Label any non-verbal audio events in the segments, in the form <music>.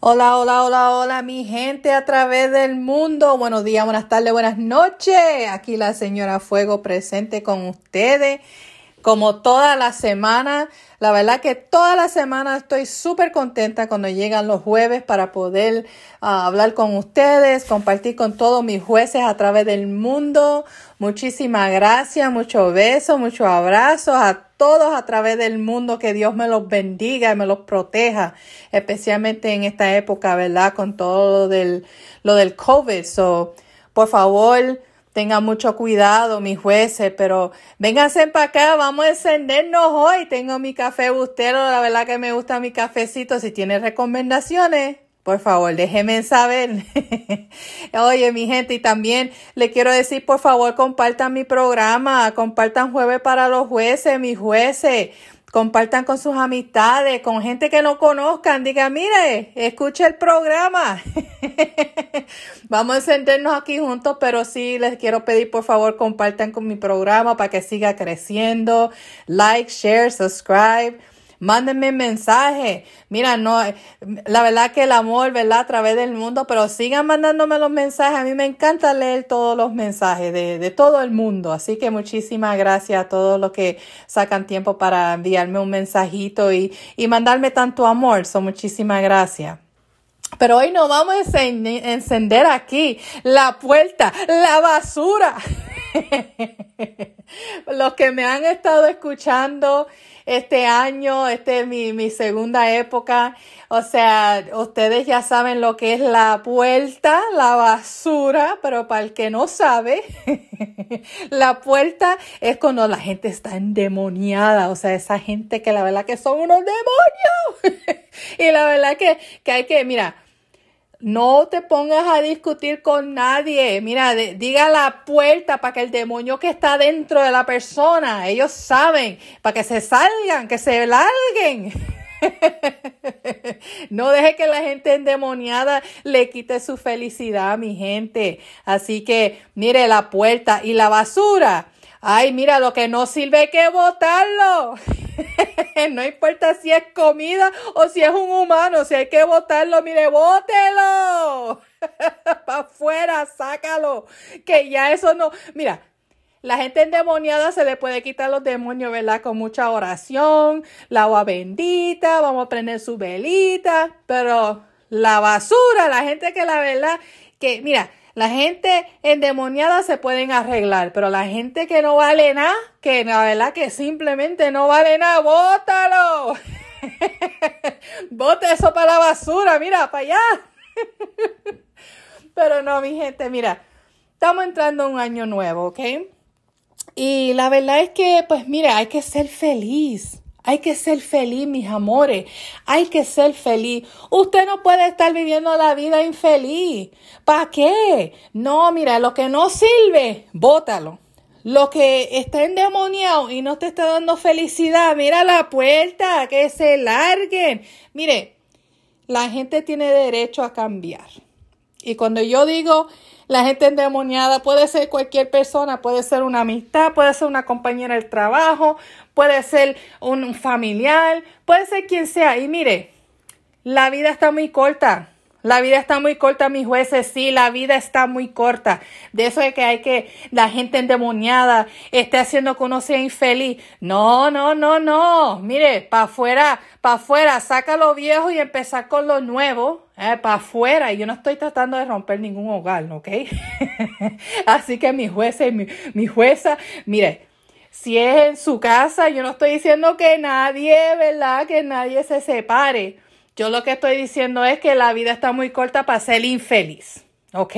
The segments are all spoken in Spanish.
Hola, hola, hola, hola, mi gente a través del mundo. Buenos días, buenas tardes, buenas noches. Aquí la señora Fuego presente con ustedes. Como toda la semana, la verdad que toda la semana estoy súper contenta cuando llegan los jueves para poder ah, hablar con ustedes, compartir con todos mis jueces a través del mundo. Muchísimas gracias, muchos besos, muchos abrazos a todos a través del mundo, que Dios me los bendiga y me los proteja, especialmente en esta época, ¿verdad? Con todo lo del, lo del COVID. So, por favor, tengan mucho cuidado, mis jueces, pero vénganse para acá, vamos a encendernos hoy. Tengo mi café bustero, la verdad que me gusta mi cafecito. Si tiene recomendaciones, por favor, déjenme saber. <laughs> Oye, mi gente, y también le quiero decir, por favor, compartan mi programa, compartan jueves para los jueces, mis jueces. Compartan con sus amistades, con gente que no conozcan. Diga, mire, escuche el programa. <laughs> Vamos a encendernos aquí juntos, pero sí les quiero pedir, por favor, compartan con mi programa para que siga creciendo. Like, share, subscribe. Mándenme mensaje. Mira, no, la verdad que el amor, ¿verdad? A través del mundo, pero sigan mandándome los mensajes. A mí me encanta leer todos los mensajes de, de todo el mundo. Así que muchísimas gracias a todos los que sacan tiempo para enviarme un mensajito y, y mandarme tanto amor. So, muchísimas gracias. Pero hoy no vamos a encender aquí la puerta, la basura. <laughs> <laughs> Los que me han estado escuchando este año, este es mi, mi segunda época. O sea, ustedes ya saben lo que es la puerta, la basura, pero para el que no sabe, <laughs> la puerta es cuando la gente está endemoniada. O sea, esa gente que la verdad que son unos demonios. <laughs> y la verdad que, que hay que, mira, no te pongas a discutir con nadie. Mira, diga la puerta para que el demonio que está dentro de la persona, ellos saben, para que se salgan, que se larguen. <laughs> no deje que la gente endemoniada le quite su felicidad, mi gente. Así que mire la puerta y la basura. Ay, mira, lo que no sirve hay que botarlo. <laughs> no importa si es comida o si es un humano, si hay que botarlo, mire, bótelo. <laughs> Para afuera, sácalo. Que ya eso no. Mira, la gente endemoniada se le puede quitar los demonios, ¿verdad? Con mucha oración, la agua bendita, vamos a prender su velita, pero la basura, la gente que la verdad, que mira, la gente endemoniada se pueden arreglar, pero la gente que no vale nada, que la verdad que simplemente no vale nada, bótalo. <laughs> Bota eso para la basura, mira, para allá. <laughs> pero no, mi gente, mira, estamos entrando un año nuevo, ¿ok? Y la verdad es que, pues mira, hay que ser feliz. Hay que ser feliz, mis amores. Hay que ser feliz. Usted no puede estar viviendo la vida infeliz. ¿Para qué? No, mira, lo que no sirve, bótalo. Lo que está endemoniado y no te está dando felicidad, mira la puerta, que se larguen. Mire, la gente tiene derecho a cambiar. Y cuando yo digo la gente endemoniada puede ser cualquier persona, puede ser una amistad, puede ser una compañera del trabajo, puede ser un familiar, puede ser quien sea. Y mire, la vida está muy corta. La vida está muy corta, mis jueces, sí, la vida está muy corta. De eso es que hay que, la gente endemoniada esté haciendo que uno sea infeliz. No, no, no, no. Mire, para afuera, para afuera, saca lo viejo y empezar con lo nuevo eh, para afuera. Y yo no estoy tratando de romper ningún hogar, ¿ok? <laughs> Así que mi jueza y mi, mi jueza, mire, si es en su casa, yo no estoy diciendo que nadie, ¿verdad? Que nadie se separe. Yo lo que estoy diciendo es que la vida está muy corta para ser infeliz. ¿Ok?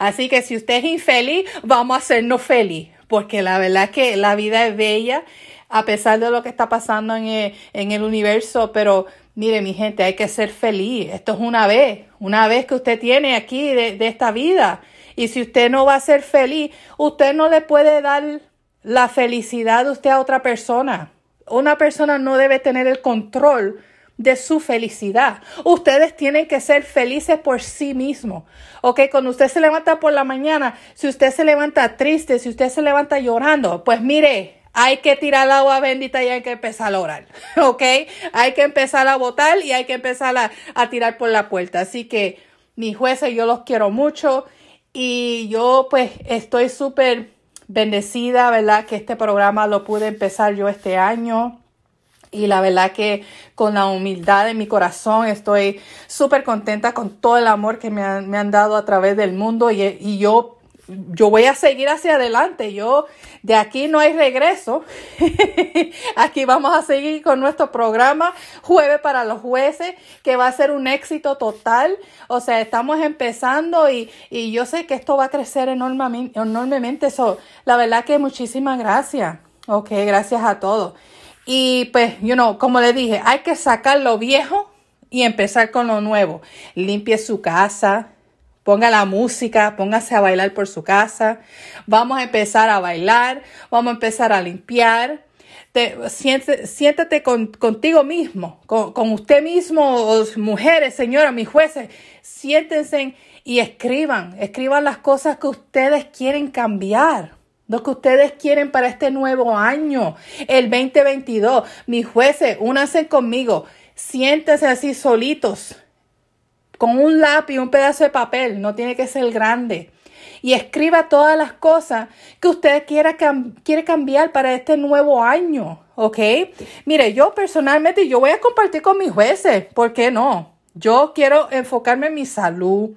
Así que si usted es infeliz, vamos a hacernos feliz. Porque la verdad es que la vida es bella, a pesar de lo que está pasando en el, en el universo. Pero Mire, mi gente, hay que ser feliz. Esto es una vez, una vez que usted tiene aquí de, de, esta vida. Y si usted no va a ser feliz, usted no le puede dar la felicidad de usted a otra persona. Una persona no debe tener el control de su felicidad. Ustedes tienen que ser felices por sí mismos. Ok, cuando usted se levanta por la mañana, si usted se levanta triste, si usted se levanta llorando, pues mire, hay que tirar el agua bendita y hay que empezar a orar, <laughs> ¿ok? Hay que empezar a votar y hay que empezar a, a tirar por la puerta. Así que mis jueces, yo los quiero mucho y yo pues estoy súper bendecida, ¿verdad? Que este programa lo pude empezar yo este año. Y la verdad que con la humildad de mi corazón estoy súper contenta con todo el amor que me han, me han, dado a través del mundo y, y yo yo voy a seguir hacia adelante. Yo de aquí no hay regreso. <laughs> aquí vamos a seguir con nuestro programa Jueves para los jueces, que va a ser un éxito total. O sea, estamos empezando y, y yo sé que esto va a crecer enormemente. enormemente. So, la verdad que muchísimas gracias. Ok, gracias a todos. Y pues, you know, como le dije, hay que sacar lo viejo y empezar con lo nuevo. Limpie su casa, Ponga la música, póngase a bailar por su casa. Vamos a empezar a bailar, vamos a empezar a limpiar. Te, siéntate, contigo mismo, con, usted mismo, mujeres, señoras, mis jueces. Siéntense y escriban, escriban las cosas que ustedes quieren cambiar. Lo que ustedes quieren para este nuevo año, el 2022. Mis jueces, únanse conmigo. Siéntense así solitos con un lápiz, un pedazo de papel, no tiene que ser grande. Y escriba todas las cosas que usted quiera quiere cambiar para este nuevo año, ¿ok? Mire, yo personalmente, yo voy a compartir con mis jueces, ¿por qué no? Yo quiero enfocarme en mi salud,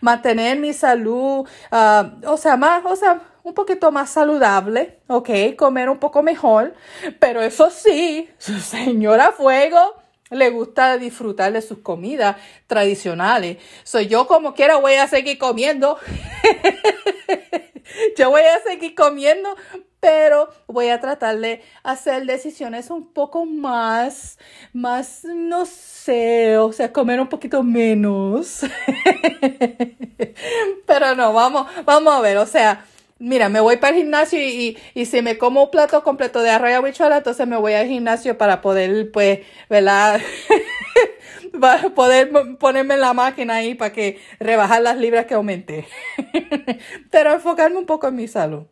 mantener mi salud, uh, o sea, más, o sea, un poquito más saludable, ¿ok? Comer un poco mejor, pero eso sí, señora Fuego, le gusta disfrutar de sus comidas tradicionales. Soy yo como quiera voy a seguir comiendo. <laughs> yo voy a seguir comiendo, pero voy a tratar de hacer decisiones un poco más, más, no sé, o sea, comer un poquito menos. <laughs> pero no, vamos, vamos a ver, o sea, mira, me voy para el gimnasio y, y, si me como un plato completo de arroz y habichuela, entonces me voy al gimnasio para poder, pues, ¿verdad? <laughs> poder ponerme en la máquina ahí para que rebajar las libras que aumenté. <laughs> Pero enfocarme un poco en mi salud.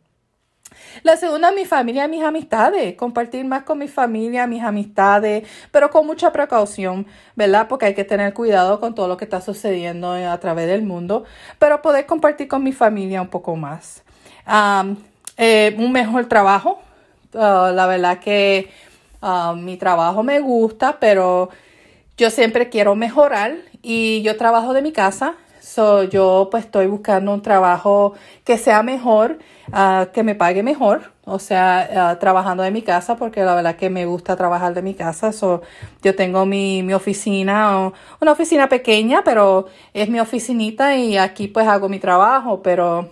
La segunda, mi familia mis amistades. Compartir más con mi familia, mis amistades, pero con mucha precaución, ¿verdad? Porque hay que tener cuidado con todo lo que está sucediendo a través del mundo, pero poder compartir con mi familia un poco más. Eh, un mejor trabajo. Ah, la verdad que ah, mi trabajo me gusta, pero yo siempre quiero mejorar y yo trabajo de mi casa. So, yo pues estoy buscando un trabajo que sea mejor, uh, que me pague mejor, o sea, trabajando de mi casa, porque la verdad que me gusta trabajar de mi casa. So, yo tengo mi, mi oficina, una oficina pequeña, pero es mi oficinita y aquí pues hago mi trabajo, pero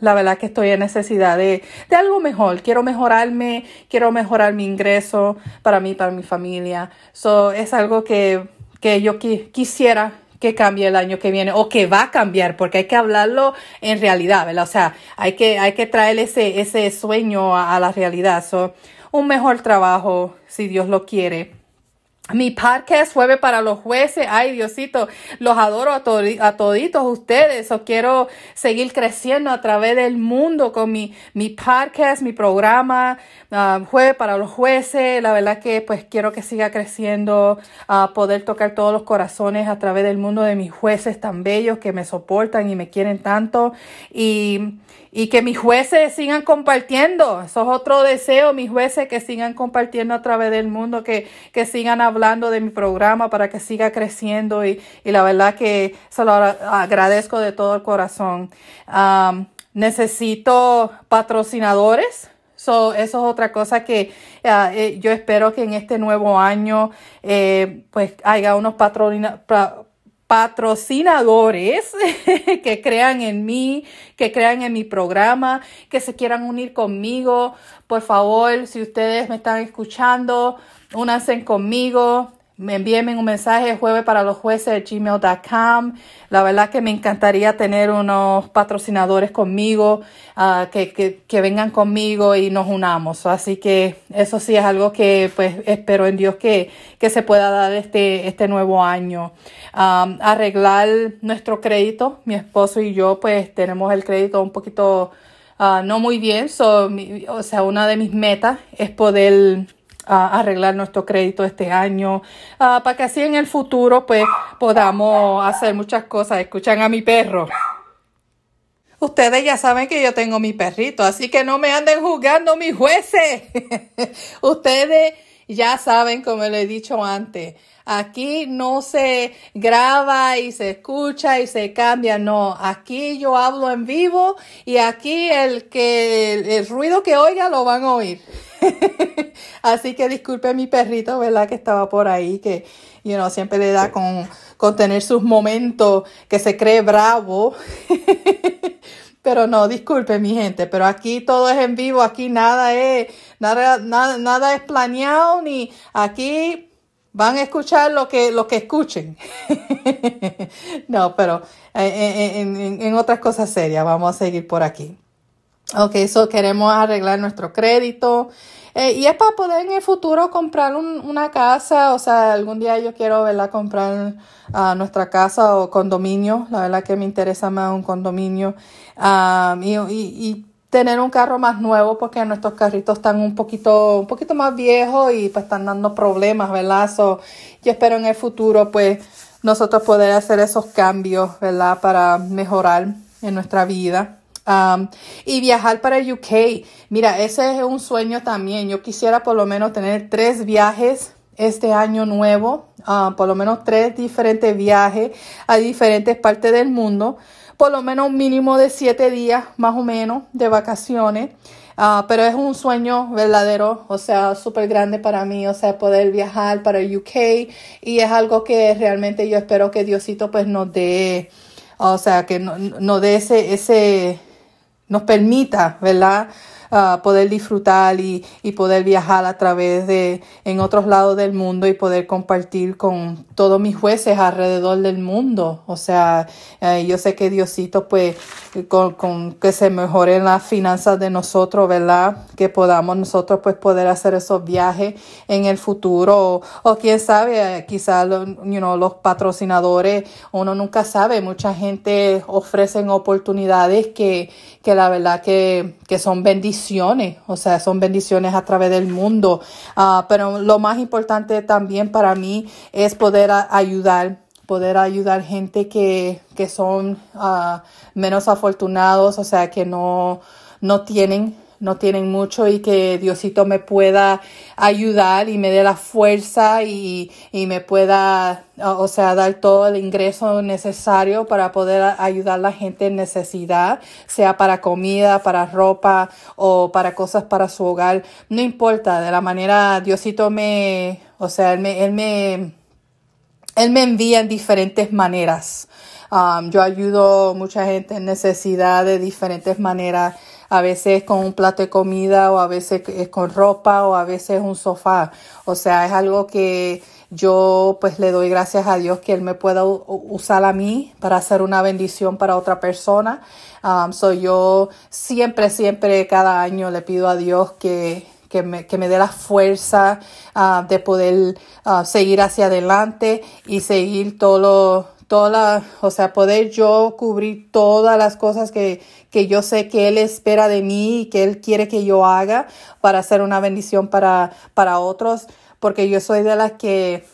la verdad que estoy en necesidad de, de, algo mejor. Quiero mejorarme, quiero mejorar mi ingreso para mí, para mi familia. So, es algo que, que yo quisiera que cambie el año que viene o que va a cambiar, porque hay que hablarlo en realidad, ¿verdad? O sea, hay que, hay que traer ese, ese sueño a, a la realidad. So, un mejor trabajo, si Dios lo quiere. Mi podcast jueves para los jueces. Ay, Diosito, los adoro a, a toditos ustedes. O quiero seguir creciendo a través del mundo con mi, mi podcast, mi programa, uh, jueves para los jueces. La verdad que pues quiero que siga creciendo, uh, poder tocar todos los corazones a través del mundo de mis jueces tan bellos que me soportan y me quieren tanto. Y y que mis jueces sigan compartiendo. Eso es otro deseo, mis jueces que sigan compartiendo a través del mundo, que, que sigan hablando de mi programa para que siga creciendo y, y la verdad que se lo agradezco de todo el corazón. necesito patrocinadores. So, eso es otra cosa que ah, eh, yo espero que en este nuevo año eh, pues haya unos patrocinadores patrocinadores <laughs> que crean en mí, que crean en mi programa, que se quieran unir conmigo. Por favor, si ustedes me están escuchando, únanse conmigo me envíenme un mensaje jueves para los jueces de gmail.com. La verdad que me encantaría tener unos patrocinadores conmigo, uh, que, que, vengan conmigo y nos unamos. Así que eso sí es algo que pues espero en Dios que, que se pueda dar este, este nuevo año. Arreglar nuestro crédito. Mi esposo y yo pues tenemos el crédito un poquito ah, no muy bien. o sea, una de mis metas es poder ah, arreglar nuestro crédito este año para que así en el futuro pues podamos hacer muchas cosas. Escuchan a mi perro. Ustedes ya saben que yo tengo mi perrito, así que no me anden juzgando mis jueces. <laughs> Ustedes ya saben, como le he dicho antes, aquí no se graba y se escucha y se cambia, no, aquí yo hablo en vivo y aquí el que el, ruido que oiga lo van a oír. <laughs> Así que disculpe mi perrito, ¿verdad? Que estaba por ahí, que, you know, siempre le da con, con tener sus momentos que se cree bravo. <laughs> Pero no, disculpe mi gente, pero aquí todo es en vivo, aquí nada es, nada, nada, nada es planeado, ni aquí van a escuchar lo que, lo que escuchen. <laughs> no, pero eh, eh, en, en, otras cosas serias, vamos a seguir por aquí. Ok, eso queremos arreglar nuestro crédito. Eh, y es para poder en el futuro comprar una casa, o sea, algún día yo quiero, ¿verdad? Comprar uh, nuestra casa o condominio, la verdad que me interesa más un condominio, um, y, y, tener un carro más nuevo porque nuestros carritos están un poquito, un poquito más viejos y pues están dando problemas, ¿verdad? So, yo espero en el futuro pues nosotros poder hacer esos cambios, ¿verdad? Para mejorar en nuestra vida. Y viajar para UK. Mira, ese es un sueño también. Yo quisiera por lo menos tener tres viajes este año nuevo, por lo menos tres diferentes viajes a diferentes partes del mundo, por lo menos un mínimo de siete días más o menos de vacaciones. Uh, pero es un sueño verdadero, o sea, súper grande para mí, o sea, poder viajar para UK y es algo que realmente yo espero que Diosito pues nos dé, o sea, que nos no dé ese, ese, nos permita, ¿verdad? Ah, poder disfrutar y, y, poder viajar a través de en otros lados del mundo y poder compartir con todos mis jueces alrededor del mundo. O sea, eh, yo sé que Diosito, pues, con, con, que se mejoren las finanzas de nosotros, ¿verdad? Que podamos nosotros, pues, poder hacer esos viajes en el futuro. O, quién sabe, quizás you know, los patrocinadores, uno nunca sabe. Mucha gente ofrecen oportunidades que, que la verdad que, que son bendiciones o sea, son bendiciones a través del mundo. Ah, pero lo más importante también para mí es poder ayudar poder ayudar gente que, que son uh, menos afortunados, o sea, que no, no tienen no tienen mucho y que Diosito me pueda ayudar y me dé la fuerza y, y me pueda, o sea, dar todo el ingreso necesario para poder ayudar a la gente en necesidad, sea para comida, para ropa o para cosas para su hogar. No importa, de la manera Diosito me, o sea, Él me, Él me, él me envía en diferentes maneras. Um, yo ayudo a mucha gente en necesidad de diferentes maneras a veces con un plato de comida o a veces es con ropa o a veces un sofá. O sea, es algo que yo pues le doy gracias a Dios que Él me pueda usar a mí para hacer una bendición para otra persona. Um, soy yo siempre, siempre, cada año le pido a Dios que, que me, que me dé la fuerza uh, de poder uh, seguir hacia adelante y seguir todo lo, toda o sea, poder yo cubrir todas las cosas que, que yo sé que Él espera de mí y que Él quiere que yo haga para hacer una bendición para, para otros, porque yo soy de las que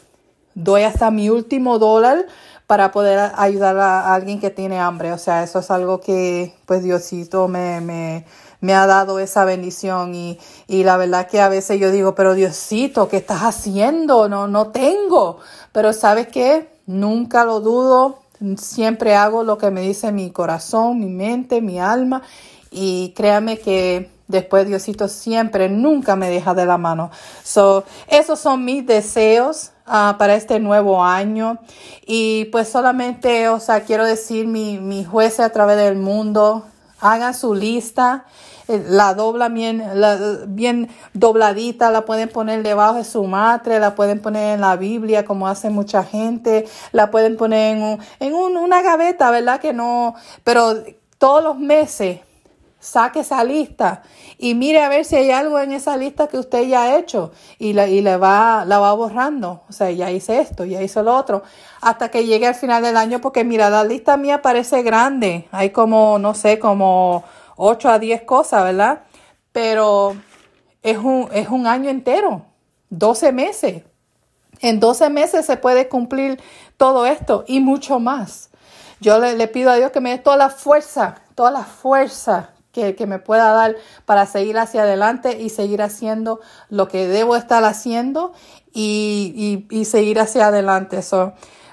doy hasta mi último dólar para poder ayudar a alguien que tiene hambre. O sea, eso es algo que pues Diosito me, me, me ha dado esa bendición y, y, la verdad que a veces yo digo, pero Diosito, ¿qué estás haciendo? No, no tengo. Pero ¿sabes qué? Nunca lo dudo, siempre hago lo que me dice mi corazón, mi mente, mi alma. Y créame que después Diosito siempre, nunca me deja de la mano. So, esos son mis deseos uh, para este nuevo año. Y pues solamente, o sea, quiero decir mi, mi jueces a través del mundo, hagan su lista la dobla bien, bien dobladita, la pueden poner debajo de su madre, la pueden poner en la Biblia como hace mucha gente, la pueden poner en, en una gaveta, ¿verdad? Que no, pero todos los meses saque esa lista y mire a ver si hay algo en esa lista que usted ya ha hecho y, la, y le va, la va borrando. O sea, ya hice esto, ya hice lo otro, hasta que llegue al final del año, porque mira, la lista mía parece grande. Hay como, no sé, como 8 a 10 cosas, ¿verdad? Pero es un, es un año entero, 12 meses. En 12 meses se puede cumplir todo esto y mucho más. Yo le, pido a Dios que me dé toda la fuerza, toda la fuerza que, me pueda dar para seguir hacia adelante y seguir haciendo lo que debo estar haciendo y, y, y seguir hacia adelante.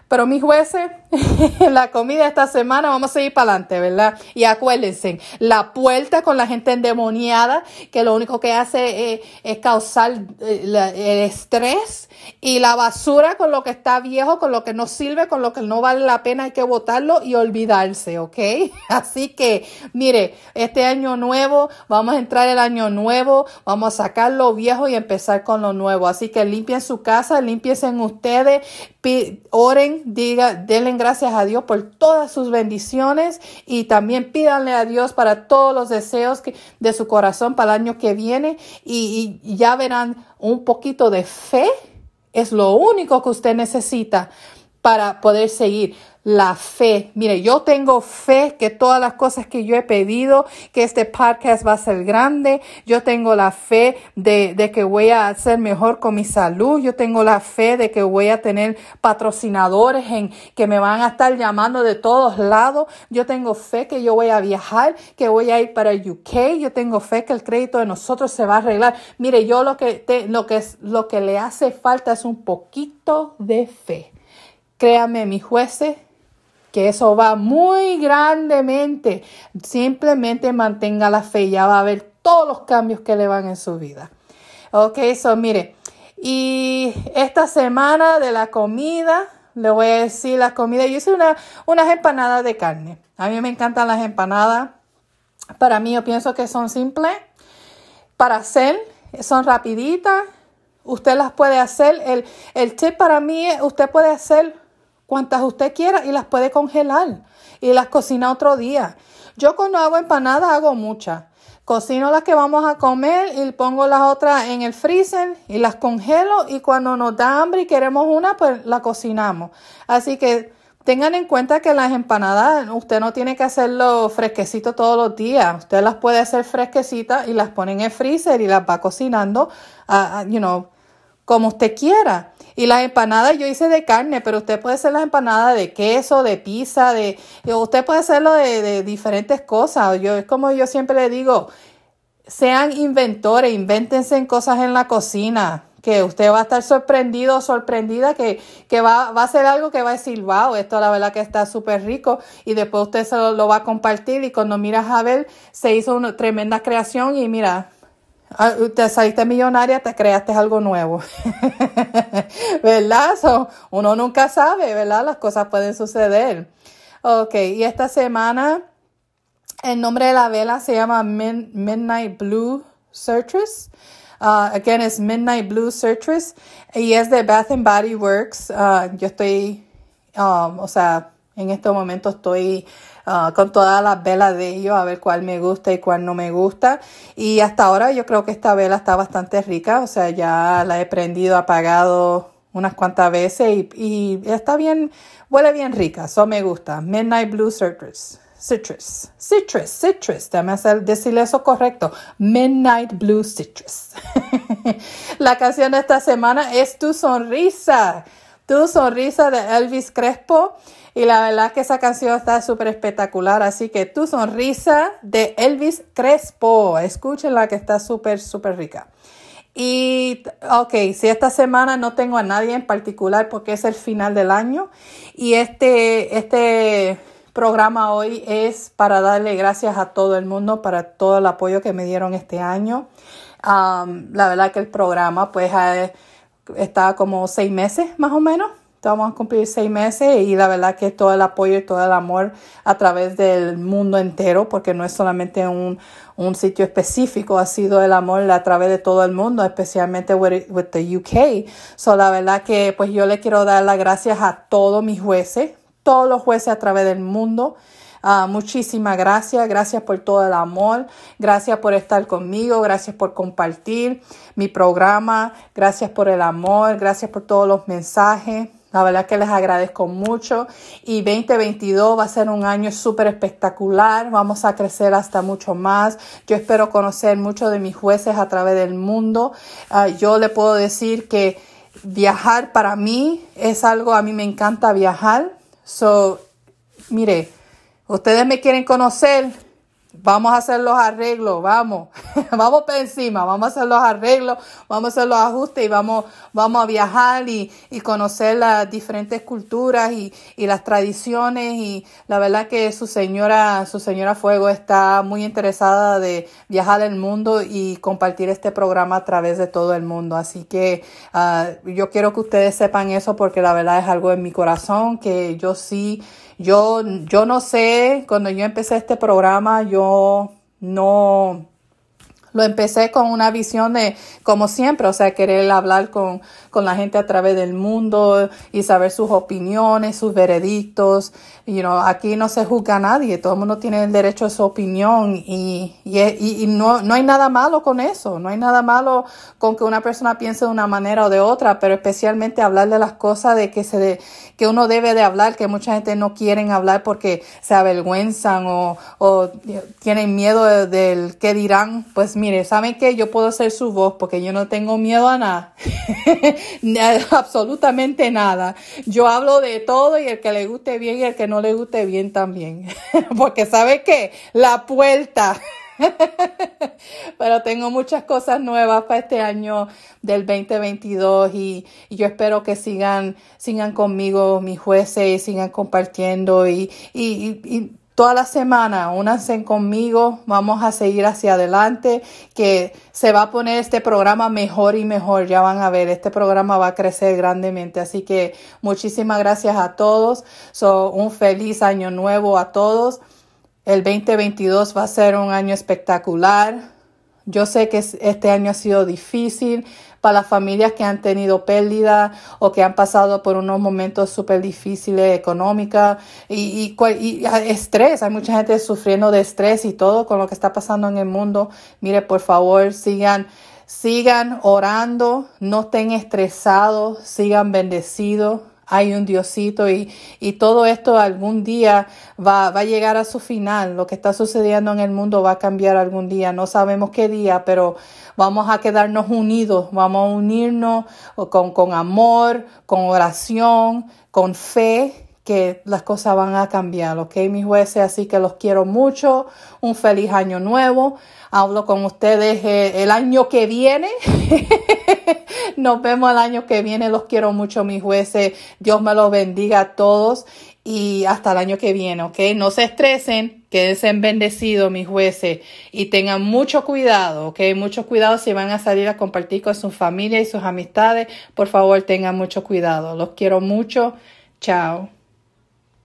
pero mis jueces, <laughs> la comida esta semana vamos a seguir para adelante, ¿verdad? Y acuérdense, la puerta con la gente endemoniada, que lo único que hace es, causar eh, el estrés y la basura con lo que está viejo, con lo que no sirve, con lo que no vale la pena, hay que botarlo y olvidarse, ¿ok? <laughs> Así que, mire, este año nuevo, vamos a entrar el año nuevo, vamos a sacar lo viejo y empezar con lo nuevo. Así que limpien su casa, limpien ustedes, oren, diga, denle gracias a Dios por todas sus bendiciones y también pídanle a Dios para todos los deseos que, de su corazón para el año que viene y, y ya verán un poquito de fe. Es lo único que usted necesita para poder seguir la fe. Mire, yo tengo fe que todas las cosas que yo he pedido, que este podcast va a ser grande. Yo tengo la fe de, de que voy a ser mejor con mi salud. Yo tengo la fe de que voy a tener patrocinadores en que me van a estar llamando de todos lados. Yo tengo fe que yo voy a viajar, que voy a ir para UK. Yo tengo fe que el crédito de nosotros se va a arreglar. Mire, yo lo que te, lo que es, lo que le hace falta es un poquito de fe. Créame, mis jueces, que eso va muy grandemente. Simplemente mantenga la fe, ya va a ver todos los cambios que le van en su vida. Ok, eso mire. Y esta semana de la comida, le voy a decir la comida. Yo hice una, unas empanadas de carne. A mí me encantan las empanadas. Para mí yo pienso que son simples para hacer, son rapiditas. Usted las puede hacer. El, el para mí usted puede hacer cuantas usted quiera y las puede congelar y las cocina otro día. Yo cuando hago empanadas hago muchas. Cocino las que vamos a comer y pongo las otras en el freezer y las congelo y cuando nos da hambre y queremos una, pues la cocinamos. Así que tengan en cuenta que las empanadas usted no tiene que hacerlo fresquecito todos los días. Usted las puede hacer fresquecitas y las pone en el freezer y las va cocinando, uh, you know, como usted quiera. Y las empanadas yo hice de carne, pero usted puede hacer las empanadas de queso, de pizza, de usted puede hacerlo de, diferentes cosas. Yo es como yo siempre le digo, sean inventores, invéntense cosas en la cocina, que usted va a estar sorprendido o sorprendida, que, que va, va, a ser algo que va a decir, wow, esto la verdad que está súper rico, y después usted se lo, lo, va a compartir, y cuando miras a ver, se hizo una tremenda creación, y mira, te saliste millonaria, te creaste algo nuevo. <laughs> ¿Verdad? uno nunca sabe, ¿verdad? Las cosas pueden suceder. Ok, y esta semana el nombre de la vela se llama Midnight Blue Citrus. Uh, again, es Midnight Blue Citrus y es de Bath and Body Works. Uh, yo estoy, um, o sea, en este momento estoy Ah, con todas las velas de ellos, a ver cuál me gusta y cuál no me gusta. Y hasta ahora yo creo que esta vela está bastante rica, o sea, ya la he prendido, apagado unas cuantas veces y, está bien, huele bien rica, eso me gusta. Midnight Blue Citrus. Citrus, citrus, citrus, déjame hacer, decirle eso correcto. Midnight Blue Citrus. <laughs> la canción de esta semana es Tu Sonrisa. Tu Sonrisa de Elvis Crespo. Y la verdad que esa canción está súper espectacular. Así que Tu Sonrisa de Elvis Crespo. Escúchenla que está súper, súper rica. Y, ok, si esta semana no tengo a nadie en particular porque es el final del año y este, este programa hoy es para darle gracias a todo el mundo para todo el apoyo que me dieron este año. Um, la verdad que el programa pues está como seis meses más o menos vamos a cumplir seis meses y la verdad que todo el apoyo y todo el amor a través del mundo entero, porque no es solamente un, un sitio específico, ha sido el amor a través de todo el mundo, especialmente with, with the UK. So, la verdad que pues yo le quiero dar las gracias a todos mis jueces, todos los jueces a través del mundo. Uh, muchísimas gracias, gracias por todo el amor, gracias por estar conmigo, gracias por compartir mi programa, gracias por el amor, gracias por todos los mensajes. La verdad que les agradezco mucho y 2022 va a ser un año súper espectacular. Vamos a crecer hasta mucho más. Yo espero conocer muchos de mis jueces a través del mundo. Ah, yo le puedo decir que viajar para mí es algo, a mí me encanta viajar. So, mire, ustedes me quieren conocer, Vamos a hacer los arreglos, vamos, <laughs> vamos para encima, vamos a hacer los arreglos, vamos a hacer los ajustes y vamos, vamos a viajar y, y conocer las diferentes culturas y, y, las tradiciones. Y la verdad que su señora, su señora Fuego está muy interesada de viajar el mundo y compartir este programa a través de todo el mundo. Así que uh, yo quiero que ustedes sepan eso porque la verdad es algo en mi corazón que yo sí yo, yo no sé, cuando yo empecé este programa, yo no, lo empecé con una visión de, como siempre, o sea, querer hablar con, con la gente a través del mundo y saber sus opiniones, sus veredictos. You know, aquí no se juzga a nadie, todo el mundo tiene el derecho a su opinión y, y, y, no, no hay nada malo con eso, no hay nada malo con que una persona piense de una manera o de otra, pero especialmente hablar de las cosas de que, se de, que uno debe de hablar, que mucha gente no quieren hablar porque se avergüenzan o, o tienen miedo del de, qué dirán, pues mire, ¿saben qué? Yo puedo ser su voz porque yo no tengo miedo a <laughs> nada. Absolutamente nada. Yo hablo de todo y el que le guste bien y el que no le guste bien también. <laughs> porque ¿sabe qué? La puerta. <laughs> Pero tengo muchas cosas nuevas para este año del 2022 y, yo espero que sigan, sigan conmigo mis jueces y sigan compartiendo y toda la semana, únanse conmigo, vamos a seguir hacia adelante, que se va a poner este programa mejor y mejor, ya van a ver, este programa va a crecer grandemente, así que muchísimas gracias a todos, so, un feliz año nuevo a todos, el 2022 va a ser un año espectacular, yo sé que este año ha sido difícil, para las familias que han tenido pérdida o que han pasado por unos momentos súper difíciles económicas y, y, estrés. Hay mucha gente sufriendo de estrés y todo con lo que está pasando en el mundo. Mire, por favor, sigan. Sigan orando, no estén estresados, sigan bendecidos, hay un Diosito y, y todo esto algún día va, va, a llegar a su final. Lo que está sucediendo en el mundo va a cambiar algún día. No sabemos qué día, pero vamos a quedarnos unidos, vamos a unirnos con, con amor, con oración, con fe que las cosas van a cambiar, ¿ok? Mis jueces, así que los quiero mucho. Un feliz año nuevo. Hablo con ustedes eh, el año que viene. <laughs> <laughs> Nos vemos el año que viene. Los quiero mucho, mis jueces. Dios me los bendiga a todos y hasta el año que viene, ¿ok? No se estresen, quédense bendecidos, mis jueces, y tengan mucho cuidado, ¿ok? Mucho cuidado si van a salir a compartir con su familia y sus amistades. Por favor, tengan mucho cuidado. Los quiero mucho. Chao.